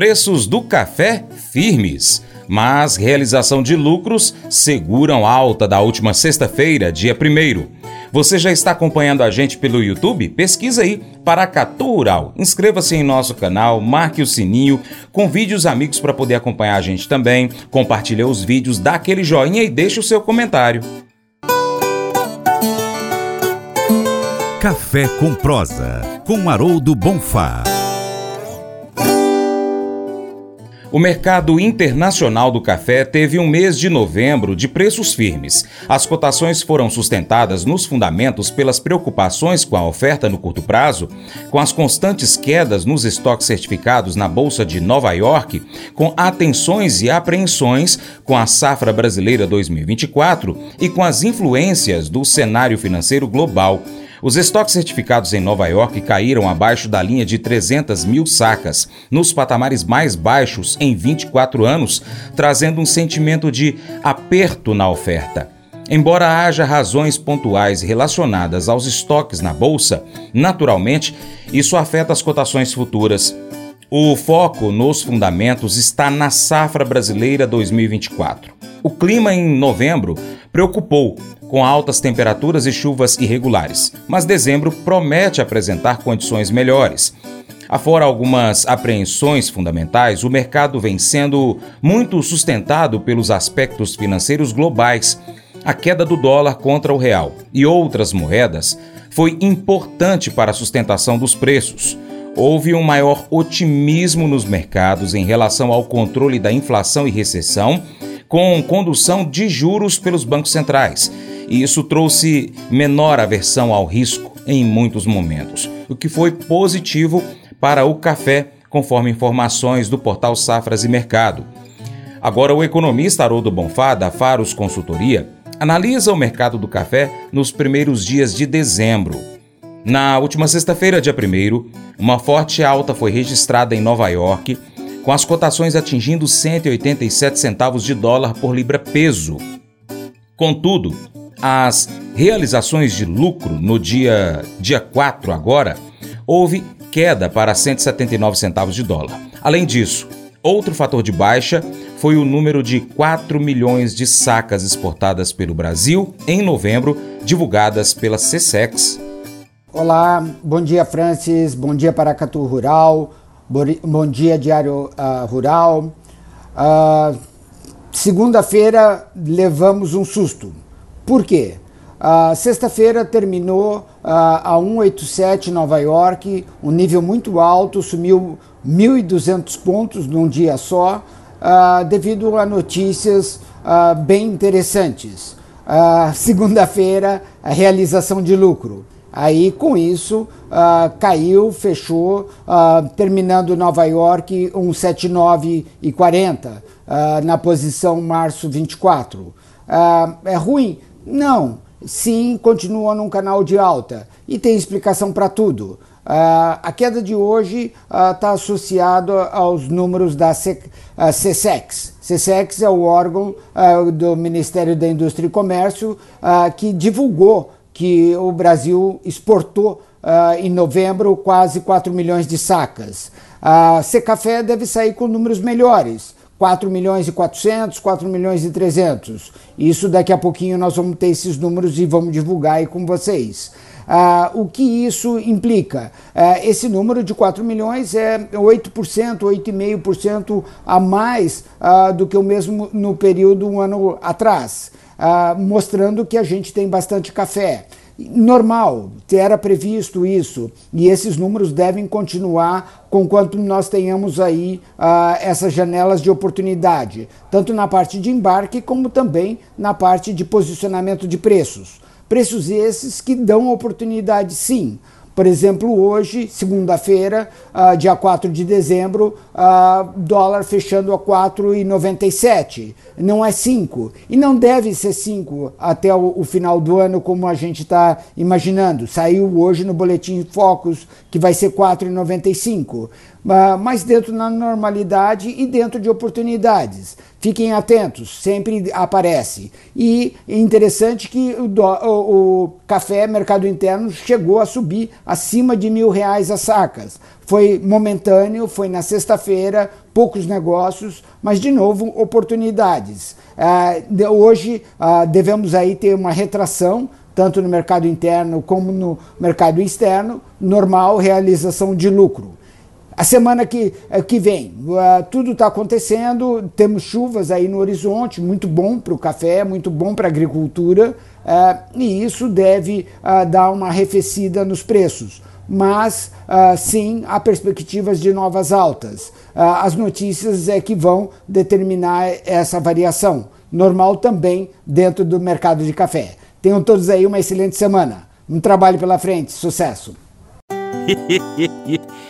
Preços do café firmes, mas realização de lucros seguram alta da última sexta-feira, dia 1. Você já está acompanhando a gente pelo YouTube? Pesquisa aí Paracatu Rural. Inscreva-se em nosso canal, marque o sininho, convide os amigos para poder acompanhar a gente também, compartilhe os vídeos, dá aquele joinha e deixe o seu comentário. Café com prosa, com Haroldo Bonfá. O mercado internacional do café teve um mês de novembro de preços firmes. As cotações foram sustentadas nos fundamentos pelas preocupações com a oferta no curto prazo, com as constantes quedas nos estoques certificados na Bolsa de Nova York, com atenções e apreensões com a safra brasileira 2024 e com as influências do cenário financeiro global. Os estoques certificados em Nova York caíram abaixo da linha de 300 mil sacas, nos patamares mais baixos em 24 anos, trazendo um sentimento de aperto na oferta. Embora haja razões pontuais relacionadas aos estoques na bolsa, naturalmente, isso afeta as cotações futuras. O foco nos fundamentos está na safra brasileira 2024. O clima em novembro preocupou, com altas temperaturas e chuvas irregulares, mas dezembro promete apresentar condições melhores. Afora algumas apreensões fundamentais, o mercado vem sendo muito sustentado pelos aspectos financeiros globais. A queda do dólar contra o real e outras moedas foi importante para a sustentação dos preços. Houve um maior otimismo nos mercados em relação ao controle da inflação e recessão, com condução de juros pelos bancos centrais e isso trouxe menor aversão ao risco em muitos momentos, o que foi positivo para o café, conforme informações do portal Safras e Mercado. Agora, o economista Haroldo Bonfá, da Faros Consultoria, analisa o mercado do café nos primeiros dias de dezembro. Na última sexta-feira, dia 1, uma forte alta foi registrada em Nova York, com as cotações atingindo 187 centavos de dólar por libra peso. Contudo, as realizações de lucro no dia, dia 4 agora, houve queda para 179 centavos de dólar. Além disso, outro fator de baixa foi o número de 4 milhões de sacas exportadas pelo Brasil em novembro, divulgadas pela CSEX. Olá, bom dia Francis, bom dia Paracatu Rural, bom dia Diário uh, Rural. Uh, Segunda-feira levamos um susto. Por quê? A sexta-feira terminou uh, a 187 Nova York, um nível muito alto, sumiu 1.200 pontos num dia só, uh, devido a notícias uh, bem interessantes. Segunda-feira, a realização de lucro. Aí, com isso, caiu, fechou, terminando Nova York 179,40 na posição março 24. é ruim? Não, sim, continua num canal de alta e tem explicação para tudo. Uh, a queda de hoje está uh, associada aos números da uh, CSEX. CSEX é o órgão uh, do Ministério da Indústria e Comércio que divulgou que o Brasil exportou em novembro quase 4 milhões de sacas. A Secafé deve sair com números melhores. 4 milhões e 400, 4 milhões e 300. Isso daqui a pouquinho nós vamos ter esses números e vamos divulgar aí com vocês. Ah, o que isso implica? Ah, esse número de 4 milhões é 8%, 8,5% a mais ah, do que o mesmo no período um ano atrás, ah, mostrando que a gente tem bastante café normal, era previsto isso, e esses números devem continuar com quanto nós tenhamos aí uh, essas janelas de oportunidade, tanto na parte de embarque como também na parte de posicionamento de preços. Preços esses que dão oportunidade sim por exemplo, hoje, segunda-feira, uh, dia 4 de dezembro, uh, dólar fechando a 4,97. Não é 5. E não deve ser 5 até o, o, final do ano, como a gente está imaginando. Saiu hoje no Boletim Focus que vai ser 4,95. mas dentro da normalidade e dentro de oportunidades. Fiquem atentos, sempre aparece. E é interessante que o, do, o, o, café mercado interno chegou a subir acima de mil reais as sacas. Foi momentâneo, foi na sexta-feira, poucos negócios, mas de novo oportunidades. Ah, de, hoje ah, devemos aí ter uma retração tanto no mercado interno como no mercado externo, normal realização de lucro. A semana que, eh, que vem, uh, tudo está acontecendo, temos chuvas aí no horizonte, muito bom para o café, muito bom para a agricultura, uh, e isso deve uh, dar uma arrefecida nos preços. Mas sim há perspectivas de novas altas. as notícias é que vão determinar essa variação. Normal também dentro do mercado de café. Tenham todos aí uma excelente semana. Um trabalho pela frente. Sucesso!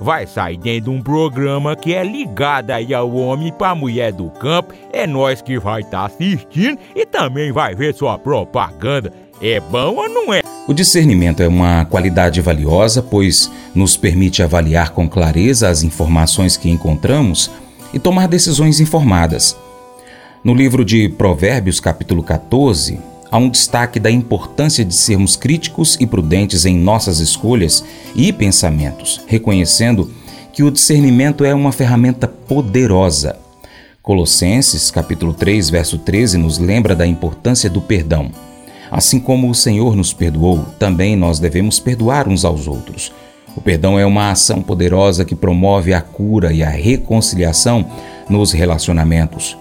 vai sair dentro de um programa que é ligado aí ao homem para mulher do campo. É nós que vai estar tá assistindo e também vai ver sua propaganda. É bom ou não é? O discernimento é uma qualidade valiosa, pois nos permite avaliar com clareza as informações que encontramos e tomar decisões informadas. No livro de Provérbios, capítulo 14, há um destaque da importância de sermos críticos e prudentes em nossas escolhas e pensamentos, reconhecendo que o discernimento é uma ferramenta poderosa. Colossenses, capítulo 3, verso 13 nos lembra da importância do perdão. Assim como o Senhor nos perdoou, também nós devemos perdoar uns aos outros. O perdão é uma ação poderosa que promove a cura e a reconciliação nos relacionamentos.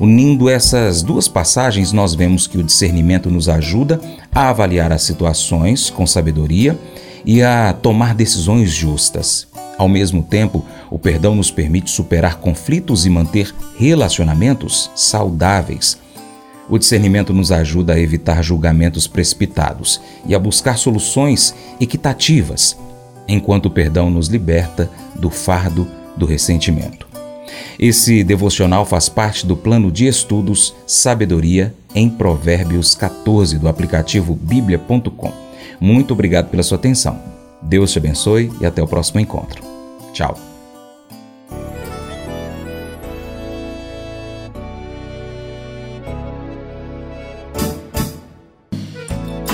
Unindo essas duas passagens, nós vemos que o discernimento nos ajuda a avaliar as situações com sabedoria e a tomar decisões justas. Ao mesmo tempo, o perdão nos permite superar conflitos e manter relacionamentos saudáveis. O discernimento nos ajuda a evitar julgamentos precipitados e a buscar soluções equitativas, enquanto o perdão nos liberta do fardo do ressentimento. Esse devocional faz parte do plano de estudos Sabedoria em Provérbios 14 do aplicativo bíblia.com. Muito obrigado pela sua atenção. Deus te abençoe e até o próximo encontro. Tchau.